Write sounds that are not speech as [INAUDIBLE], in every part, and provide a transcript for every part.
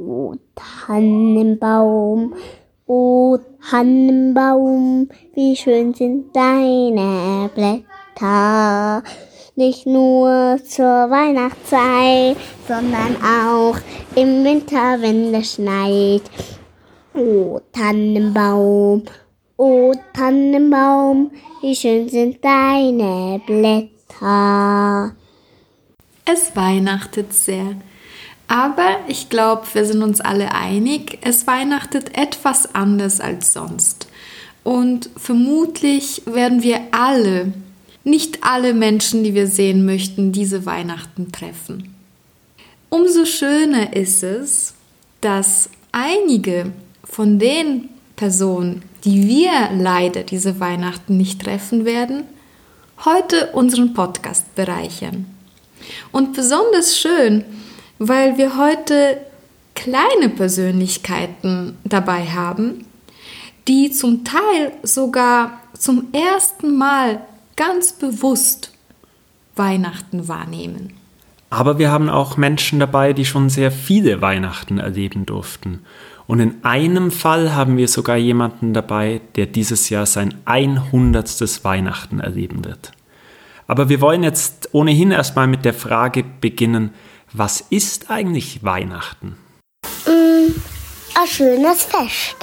O Tannenbaum, o Tannenbaum, wie schön sind deine Blätter. Nicht nur zur Weihnachtszeit, sondern auch im Winter, wenn es schneit. O Tannenbaum, o Tannenbaum, wie schön sind deine Blätter. Es weihnachtet sehr. Aber ich glaube, wir sind uns alle einig, es weihnachtet etwas anders als sonst. Und vermutlich werden wir alle, nicht alle Menschen, die wir sehen möchten, diese Weihnachten treffen. Umso schöner ist es, dass einige von den Personen, die wir leider diese Weihnachten nicht treffen werden, heute unseren Podcast bereichern. Und besonders schön, weil wir heute kleine Persönlichkeiten dabei haben, die zum Teil sogar zum ersten Mal ganz bewusst Weihnachten wahrnehmen. Aber wir haben auch Menschen dabei, die schon sehr viele Weihnachten erleben durften. Und in einem Fall haben wir sogar jemanden dabei, der dieses Jahr sein 100. Weihnachten erleben wird. Aber wir wollen jetzt ohnehin erstmal mit der Frage beginnen, was ist eigentlich Weihnachten? Mm, ein schönes Fest.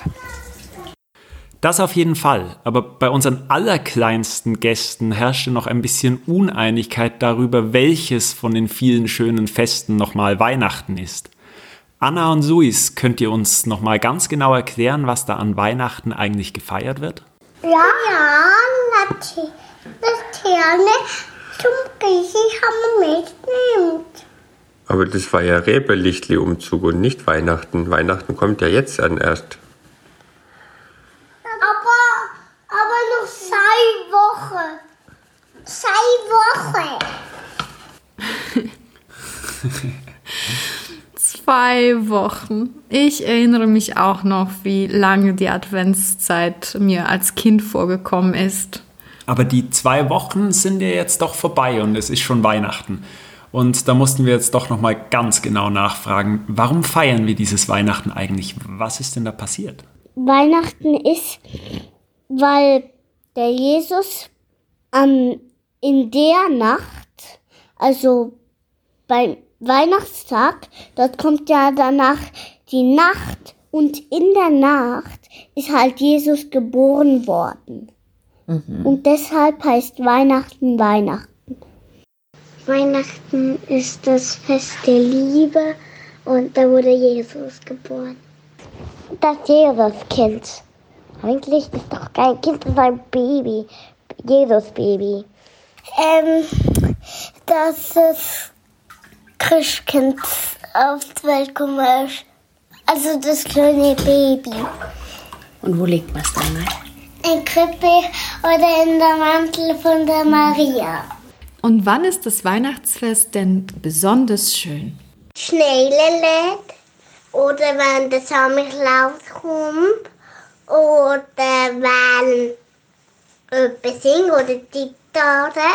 Das auf jeden Fall. Aber bei unseren allerkleinsten Gästen herrschte noch ein bisschen Uneinigkeit darüber, welches von den vielen schönen Festen nochmal Weihnachten ist. Anna und Suis, könnt ihr uns nochmal ganz genau erklären, was da an Weihnachten eigentlich gefeiert wird? Ja, ja, natürlich. Das Terne zum Griechisch haben wir mitnimmt. Aber das war ja Räberlichtli-Umzug und nicht Weihnachten. Weihnachten kommt ja jetzt an erst. Aber, aber noch zwei Wochen. Zwei Wochen. [LAUGHS] zwei Wochen. Ich erinnere mich auch noch, wie lange die Adventszeit mir als Kind vorgekommen ist. Aber die zwei Wochen sind ja jetzt doch vorbei und es ist schon Weihnachten. Und da mussten wir jetzt doch noch mal ganz genau nachfragen, warum feiern wir dieses Weihnachten eigentlich? Was ist denn da passiert? Weihnachten ist, weil der Jesus ähm, in der Nacht, also beim Weihnachtstag, dort kommt ja danach die Nacht und in der Nacht ist halt Jesus geboren worden. Mhm. Und deshalb heißt Weihnachten Weihnachten. Weihnachten ist das Fest der Liebe und da wurde Jesus geboren. Das Jesuskind. Eigentlich ist doch kein Kind, das ist ein Baby. Jesus-Baby. Ähm, das Christkind auf die Welt gekommen ist. Also das kleine Baby. Und wo liegt was dann? In Krippe oder in der Mantel von der Maria. Und wann ist das Weihnachtsfest denn besonders schön? Schnee oder wenn der Samichlaus kommt oder wenn jemand singt oder die Gitarre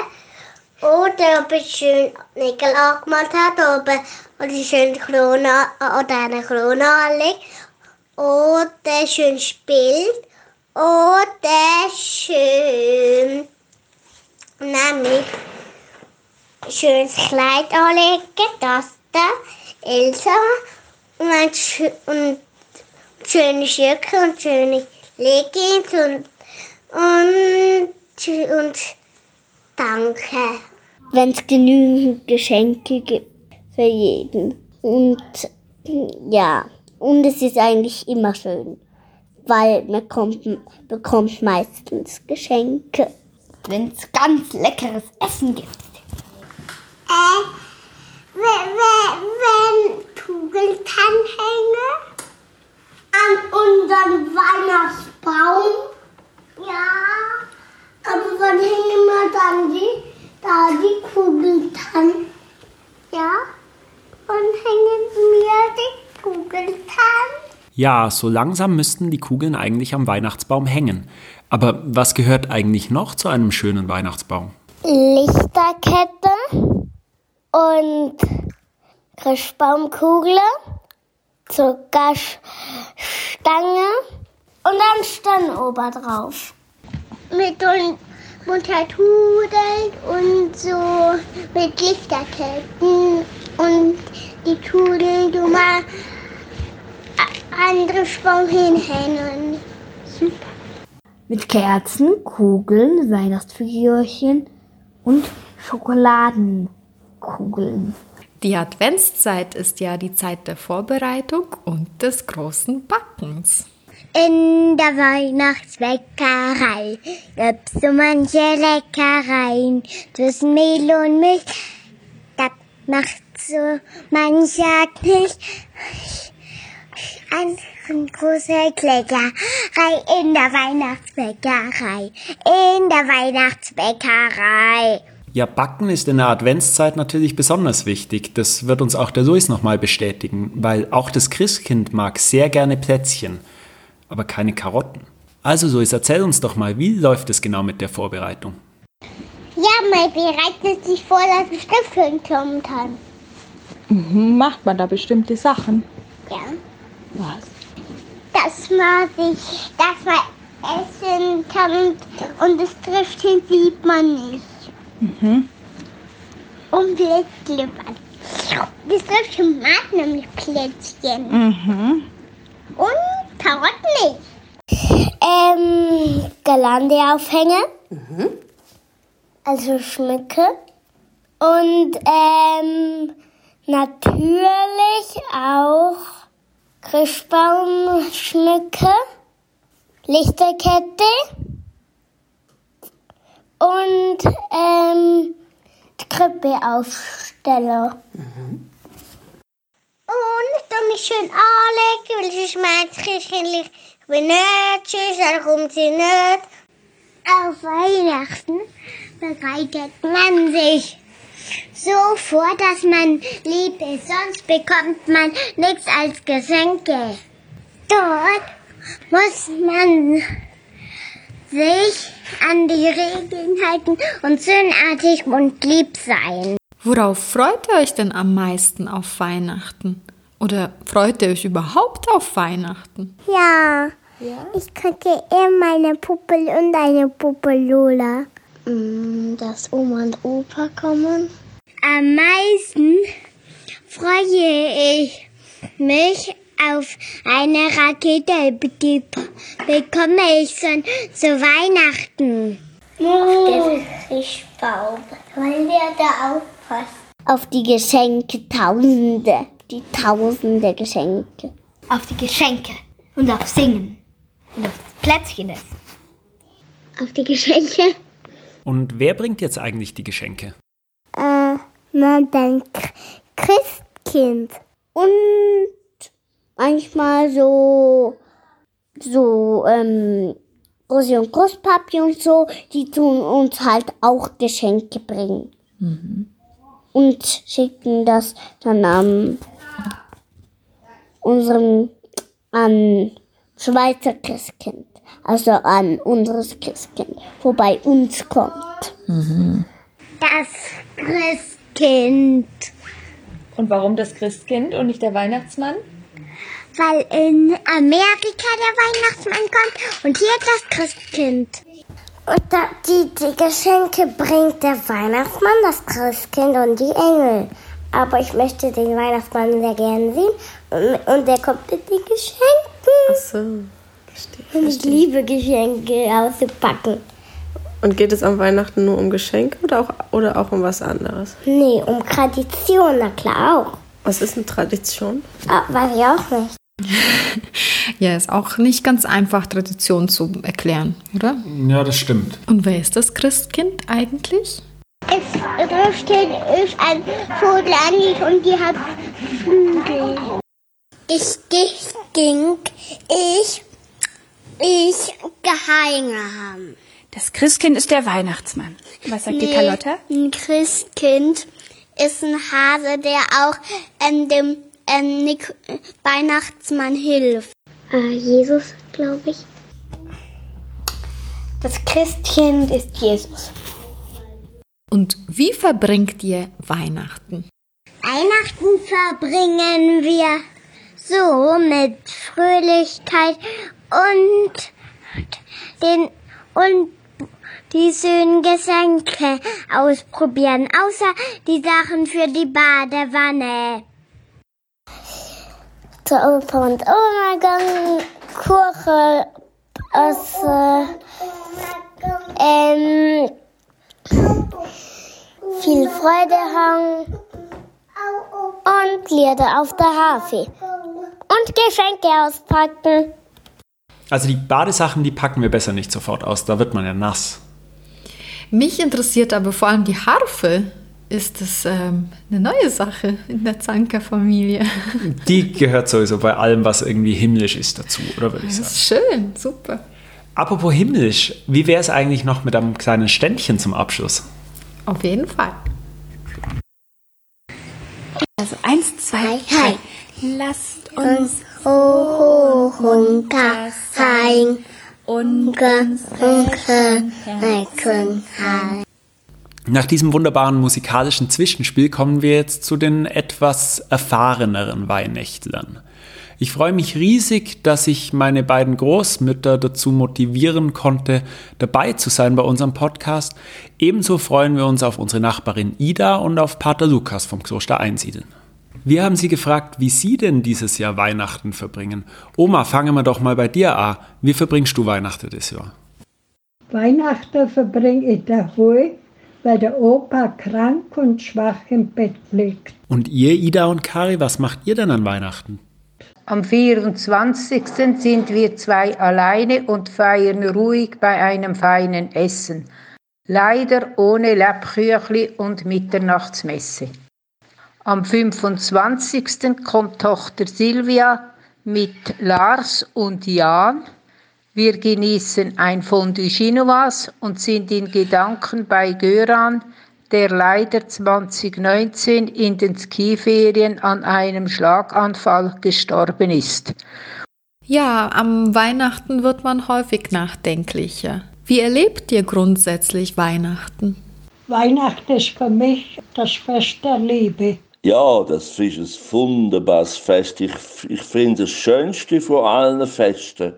oder ob es schön Nägel angemalt hat oder, oder schön Krone oder eine Krone anlegt oder schön spielt oder schön nämlich schönes Kleid anlegen, das da, Elsa und, ein, und schöne Schürze und schöne Leggings und, und, und danke. Wenn es genügend Geschenke gibt für jeden. Und ja, und es ist eigentlich immer schön, weil man kommt, bekommt meistens Geschenke. Wenn es ganz leckeres Essen gibt äh, wenn, wenn hänge an unserem Weihnachtsbaum. Ja, aber wann hängen wir dann die, da die? Ja, und hängen wir die Kugeltann? Ja, so langsam müssten die Kugeln eigentlich am Weihnachtsbaum hängen. Aber was gehört eigentlich noch zu einem schönen Weihnachtsbaum? Lichterkette und Christbaumkugel, Zuckerstange und dann Stern oben drauf. Mit Muttertudeln und so mit Lichterketten und die Tudeln du mal andere Sprung hinhängen. Super. Mit Kerzen, Kugeln, Weihnachtsfigürchen und Schokoladenkugeln. Die Adventszeit ist ja die Zeit der Vorbereitung und des großen Backens. In der Weihnachtsbäckerei gibt's so manche Leckereien zwischen Mehl und Milch. Das macht so mancher nicht eine große Kleckerei in der Weihnachtsbäckerei. In der Weihnachtsbäckerei. Ja, Backen ist in der Adventszeit natürlich besonders wichtig. Das wird uns auch der Luis nochmal bestätigen, weil auch das Christkind mag sehr gerne Plätzchen, aber keine Karotten. Also Luis, erzähl uns doch mal, wie läuft es genau mit der Vorbereitung? Ja, man bereitet sich vor, dass ein Stift kommen kann. Mhm, macht man da bestimmte Sachen? Ja. Was? Dass man sich, dass man essen kann und das Triftchen sieht man nicht. Mhm. Und Plätzchen. Das Triftchen mag nämlich Plätzchen. Mhm. Und Karotten nicht. Ähm, Girlande Mhm. Also Schmücke. Und ähm, natürlich auch Christbaumschmücke, Lichterkette und ähm, Krippeaufsteller. Und dann mich schön anlegen, weil ich mein Christkind benötigt, darum sie nicht. Auf Weihnachten bereitet man sich so vor, dass man lieb ist, sonst bekommt man nichts als Geschenke. Dort muss man sich an die Regeln halten und sühnartig und lieb sein. Worauf freut ihr euch denn am meisten auf Weihnachten? Oder freut ihr euch überhaupt auf Weihnachten? Ja. Ich könnte immer eine Puppe und eine Puppe Lola. Mm, Dass Oma und Opa kommen. Am meisten freue ich mich auf eine Rakete, die bekomme ich schon zu Weihnachten. Fischbaum, weil der da aufpasst. Auf die Geschenke, Tausende, die Tausende Geschenke. Auf die Geschenke und auf Singen und auf Plätzchen essen. Auf die Geschenke? Und wer bringt jetzt eigentlich die Geschenke? Äh, na, dein Christkind. Und manchmal so, so, ähm, Rosi und Großpapi und so, die tun uns halt auch Geschenke bringen. Und schicken das dann an unserem, an Schweizer Christkind. Also an unseres Christkind, wo bei uns kommt. Das Christkind. Und warum das Christkind und nicht der Weihnachtsmann? Weil in Amerika der Weihnachtsmann kommt und hier das Christkind. Und da, die, die Geschenke bringt der Weihnachtsmann, das Christkind und die Engel. Aber ich möchte den Weihnachtsmann sehr gerne sehen und, und der kommt mit den Geschenken. Ach so, verstehe. Und ich liebe Geschenke auszupacken. Und geht es am Weihnachten nur um Geschenke oder auch, oder auch um was anderes? Nee, um Tradition, na klar auch. Was ist eine Tradition? Ah, weiß ich auch nicht. [LAUGHS] Ja, ist auch nicht ganz einfach, Tradition zu erklären, oder? Ja, das stimmt. Und wer ist das Christkind eigentlich? Es Christkind ist ein Vogel und die hat Flügel. Ich ging, ich, ich geheime haben. Das Christkind ist der Weihnachtsmann. Was sagt die Carlotta? Ein Christkind ist ein Hase, der auch ähm, dem ähm, Nik Weihnachtsmann hilft. Äh, Jesus, glaube ich. Das Christkind ist Jesus. Und wie verbringt ihr Weihnachten? Weihnachten verbringen wir so mit Fröhlichkeit und den und die schönen Geschenke ausprobieren, außer die Sachen für die Badewanne. Zu Opa und Oma gegangen, Kuchen essen, ähm, viel Freude haben und Lieder auf der Harfe und Geschenke auspacken. Also die Badesachen, die packen wir besser nicht sofort aus, da wird man ja nass. Mich interessiert aber vor allem die Harfe. Ist das ähm, eine neue Sache in der Zanker-Familie? [LAUGHS] Die gehört sowieso bei allem, was irgendwie himmlisch ist, dazu, oder würde ich Das sagen. ist schön, super. Apropos himmlisch, wie wäre es eigentlich noch mit einem kleinen Ständchen zum Abschluss? Auf jeden Fall. Also eins, zwei, drei. Lasst uns Hoch, runter, rein, und unke, recken, rein. Nach diesem wunderbaren musikalischen Zwischenspiel kommen wir jetzt zu den etwas erfahreneren Weihnächtlern. Ich freue mich riesig, dass ich meine beiden Großmütter dazu motivieren konnte, dabei zu sein bei unserem Podcast. Ebenso freuen wir uns auf unsere Nachbarin Ida und auf Pater Lukas vom Kloster Einsiedeln. Wir haben sie gefragt, wie sie denn dieses Jahr Weihnachten verbringen. Oma, fangen wir doch mal bei dir an. Wie verbringst du Weihnachten dieses Jahr? Weihnachten verbringe ich daheim, weil der Opa krank und schwach im Bett liegt. Und ihr, Ida und Kari, was macht ihr denn an Weihnachten? Am 24. sind wir zwei alleine und feiern ruhig bei einem feinen Essen. Leider ohne Lebküchli und Mitternachtsmesse. Am 25. kommt Tochter Silvia mit Lars und Jan. Wir genießen ein Fondue Chinoise und sind in Gedanken bei Göran, der leider 2019 in den Skiferien an einem Schlaganfall gestorben ist. Ja, am Weihnachten wird man häufig nachdenklicher. Wie erlebt ihr grundsätzlich Weihnachten? Weihnachten ist für mich das Fest der Liebe. Ja, das ist ein wunderbares Fest. Ich, ich finde das schönste von allen Festen,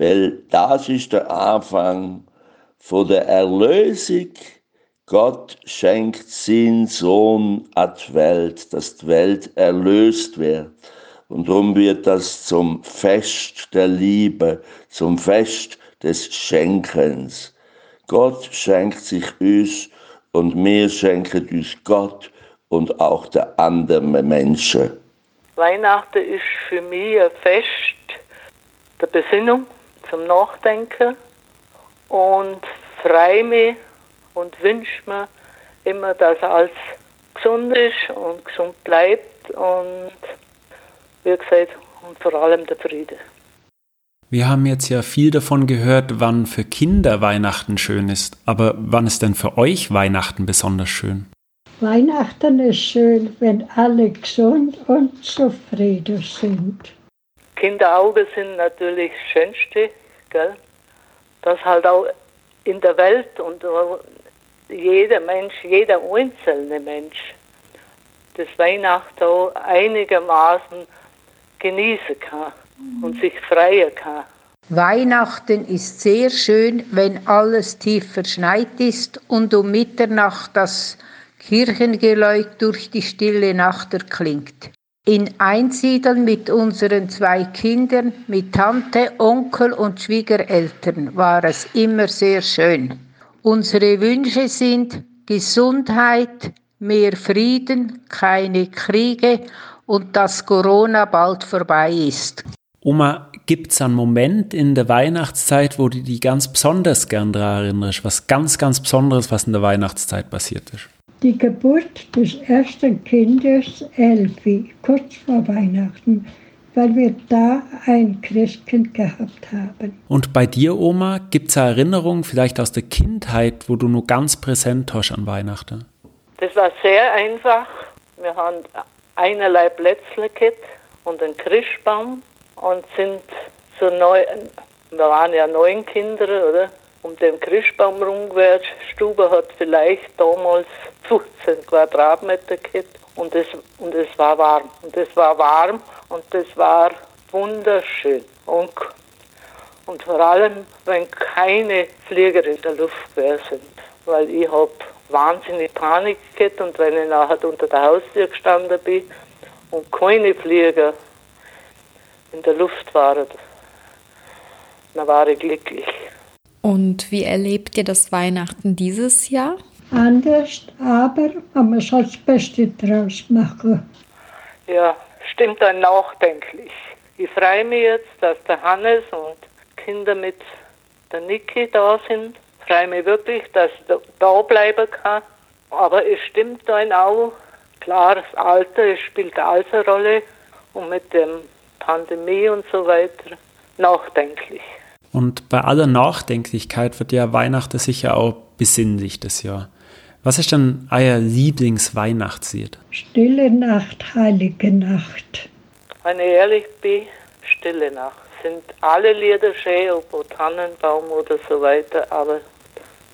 weil das ist der Anfang von der Erlösung. Gott schenkt seinen Sohn an die Welt, dass die Welt erlöst wird. Und darum wird das zum Fest der Liebe, zum Fest des Schenkens. Gott schenkt sich uns und wir schenken uns Gott und auch den anderen Menschen. Weihnachten ist für mich ein Fest der Besinnung, zum Nachdenken und freue mich und wünsche mir immer, dass alles gesund ist und gesund bleibt und wie gesagt, und vor allem der Friede. Wir haben jetzt ja viel davon gehört, wann für Kinder Weihnachten schön ist. Aber wann ist denn für euch Weihnachten besonders schön? Weihnachten ist schön, wenn alle gesund und zufrieden sind. Kinderaugen sind natürlich das Schönste, gell? Das halt auch in der Welt und jeder Mensch, jeder einzelne Mensch, das Weihnachten auch einigermaßen genießen kann und sich freuen kann. Weihnachten ist sehr schön, wenn alles tief verschneit ist und um Mitternacht das Kirchengeläut durch die stille Nacht erklingt. In Einsiedeln mit unseren zwei Kindern, mit Tante, Onkel und Schwiegereltern war es immer sehr schön. Unsere Wünsche sind Gesundheit, mehr Frieden, keine Kriege und dass Corona bald vorbei ist. Oma, gibt es einen Moment in der Weihnachtszeit, wo du dich ganz besonders gern daran erinnerst? Was ganz, ganz Besonderes, was in der Weihnachtszeit passiert ist? Die Geburt des ersten Kindes, Elfi, kurz vor Weihnachten, weil wir da ein Christkind gehabt haben. Und bei dir, Oma, gibt es eine Erinnerung vielleicht aus der Kindheit, wo du nur ganz präsent hast an Weihnachten? Das war sehr einfach. Wir haben einerlei Plätzle gehabt und einen Christbaum und sind so neu, wir waren ja neun Kinder, oder? Um den Christbaum rumgewehrt. Stube hat vielleicht damals 15 Quadratmeter gehabt und es, und es war warm. Und es war warm Und das war wunderschön. Und, und vor allem, wenn keine Flieger in der Luft gewesen sind. Weil ich habe wahnsinnig Panik gehabt und wenn ich nachher unter der Haustür gestanden bin und keine Flieger in der Luft waren, dann war ich glücklich. Und wie erlebt ihr das Weihnachten dieses Jahr? Anders, aber man soll das Beste draus machen. Ja, stimmt dann nachdenklich. Ich freue mich jetzt, dass der Hannes und Kinder mit der Niki da sind. Ich freue mich wirklich, dass ich da bleiben kann. Aber es stimmt dann auch, klar, das Alter spielt alles eine Rolle und mit der Pandemie und so weiter nachdenklich. Und bei aller Nachdenklichkeit wird ja Weihnachten sicher auch besinnlich das Jahr. Was ist denn euer Lieblingsweihnachtslied? Stille Nacht, heilige Nacht. Wenn ich ehrlich bin, Stille Nacht. Sind alle Lieder schön, ob Tannenbaum oder so weiter, aber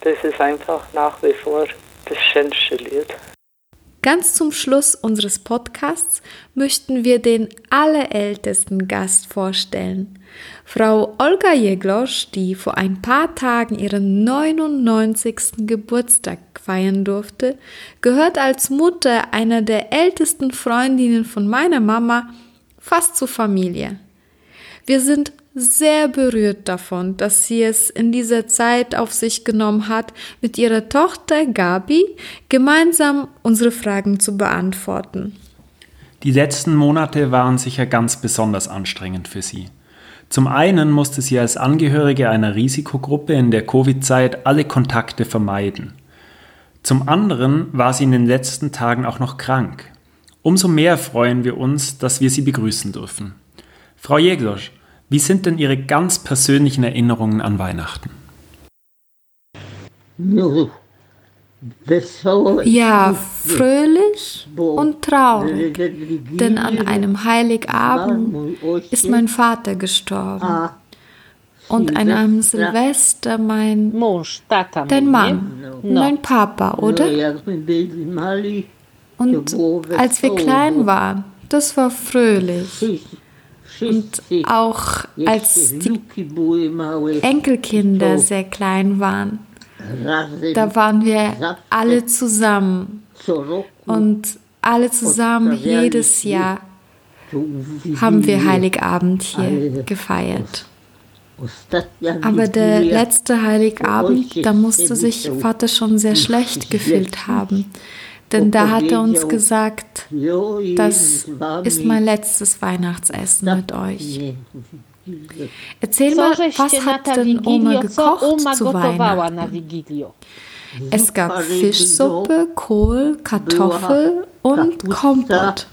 das ist einfach nach wie vor das schönste Lied. Ganz zum Schluss unseres Podcasts möchten wir den allerältesten Gast vorstellen. Frau Olga Jeglosch, die vor ein paar Tagen ihren 99. Geburtstag feiern durfte, gehört als Mutter einer der ältesten Freundinnen von meiner Mama fast zur Familie. Wir sind sehr berührt davon, dass sie es in dieser Zeit auf sich genommen hat, mit ihrer Tochter Gabi gemeinsam unsere Fragen zu beantworten. Die letzten Monate waren sicher ganz besonders anstrengend für sie. Zum einen musste sie als Angehörige einer Risikogruppe in der Covid-Zeit alle Kontakte vermeiden. Zum anderen war sie in den letzten Tagen auch noch krank. Umso mehr freuen wir uns, dass wir sie begrüßen dürfen. Frau Jeglosch, wie sind denn Ihre ganz persönlichen Erinnerungen an Weihnachten? Ja, fröhlich und traurig, denn an einem Heiligabend ist mein Vater gestorben. Und an einem Silvester mein, dein Mann, mein Papa, oder? Und als wir klein waren, das war fröhlich. Und auch als die Enkelkinder sehr klein waren, da waren wir alle zusammen. Und alle zusammen jedes Jahr haben wir Heiligabend hier gefeiert. Aber der letzte Heiligabend, da musste sich Vater schon sehr schlecht gefühlt haben. Denn da hat er uns gesagt, das ist mein letztes Weihnachtsessen mit euch. Erzähl mal, was hat denn Oma gekocht zu Weihnachten? Es gab Fischsuppe, Kohl, Kartoffel und Kompott.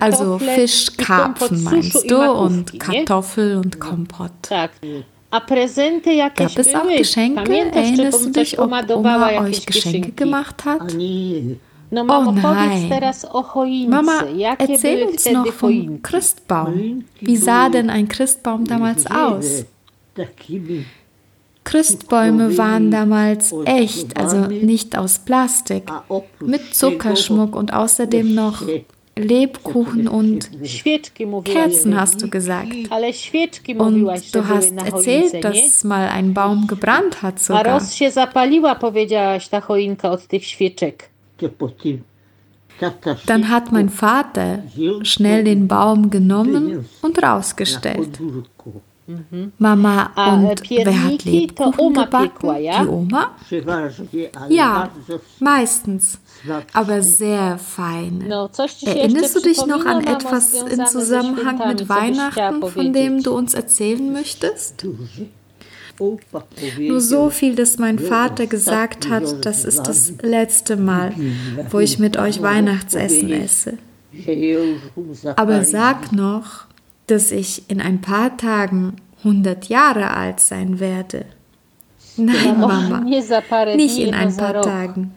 Also Fisch, Karpfen meinst du und Kartoffel und Kompott. Gab es auch Geschenke? Erinnerst du dich, ob Oma euch Geschenke gemacht hat? Oh nein. Mama, erzähl uns noch vom Christbaum. Wie sah denn ein Christbaum damals aus? Christbäume waren damals echt, also nicht aus Plastik, mit Zuckerschmuck und außerdem noch Lebkuchen und Kerzen, hast du gesagt. Und du hast erzählt, dass mal ein Baum gebrannt hat sogar. Dann hat mein Vater schnell den Baum genommen und rausgestellt. Mama, und wer hat Lebkuchen gebacken? Die Oma? Ja, meistens, aber sehr fein. Erinnerst du dich noch an etwas im Zusammenhang mit Weihnachten, von dem du uns erzählen möchtest? Nur so viel, dass mein Vater gesagt hat, das ist das letzte Mal, wo ich mit euch Weihnachtsessen esse. Aber sag noch, dass ich in ein paar Tagen 100 Jahre alt sein werde. Nein, Mama, [LAUGHS] nicht in ein paar Tagen,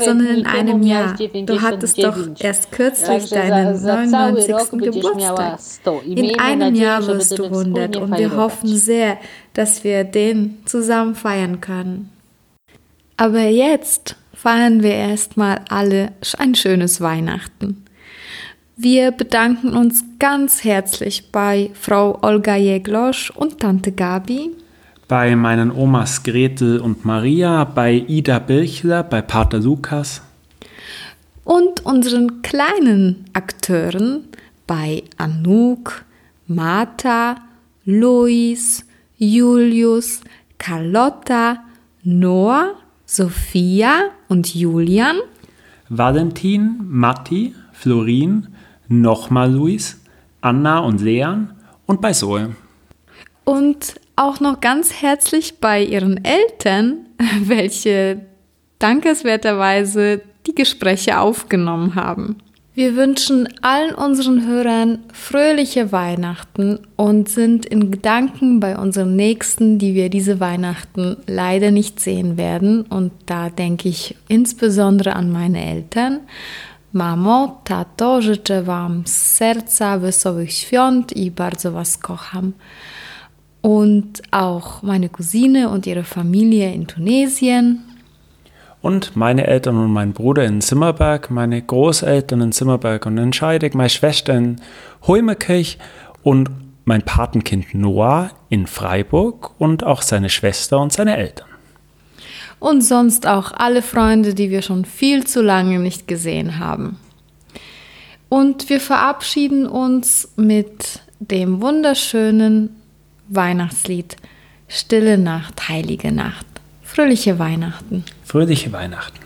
sondern in einem Jahr. Du hattest doch erst kürzlich deinen 99. Geburtstag. In einem Jahr wirst du 100 und wir hoffen sehr, dass wir den zusammen feiern können. Aber jetzt feiern wir erstmal alle ein schönes Weihnachten. Wir bedanken uns ganz herzlich bei Frau Olga Jeglosch und Tante Gabi. Bei meinen Omas Gretel und Maria, bei Ida Birchler, bei Pater Lukas. Und unseren kleinen Akteuren bei Anouk, Martha, Lois, Julius, Carlotta, Noah, Sophia und Julian. Valentin, Matti, Florin, nochmal Luis, Anna und Leon und bei Zoe. Und auch noch ganz herzlich bei ihren Eltern, [LAUGHS] welche dankenswerterweise die Gespräche aufgenommen haben. Wir wünschen allen unseren Hörern fröhliche Weihnachten und sind in Gedanken bei unseren Nächsten, die wir diese Weihnachten leider nicht sehen werden. Und da denke ich insbesondere an meine Eltern. Mamo, tato, życzę Wam z serca wesołych świąt i bardzo Was kocham. Und auch meine Cousine und ihre Familie in Tunesien. Und meine Eltern und mein Bruder in Zimmerberg, meine Großeltern in Zimmerberg und in Scheidegg, meine Schwester in Holmekirch und mein Patenkind Noah in Freiburg und auch seine Schwester und seine Eltern. Und sonst auch alle Freunde, die wir schon viel zu lange nicht gesehen haben. Und wir verabschieden uns mit dem wunderschönen Weihnachtslied Stille Nacht, heilige Nacht. Fröhliche Weihnachten. Fröhliche Weihnachten.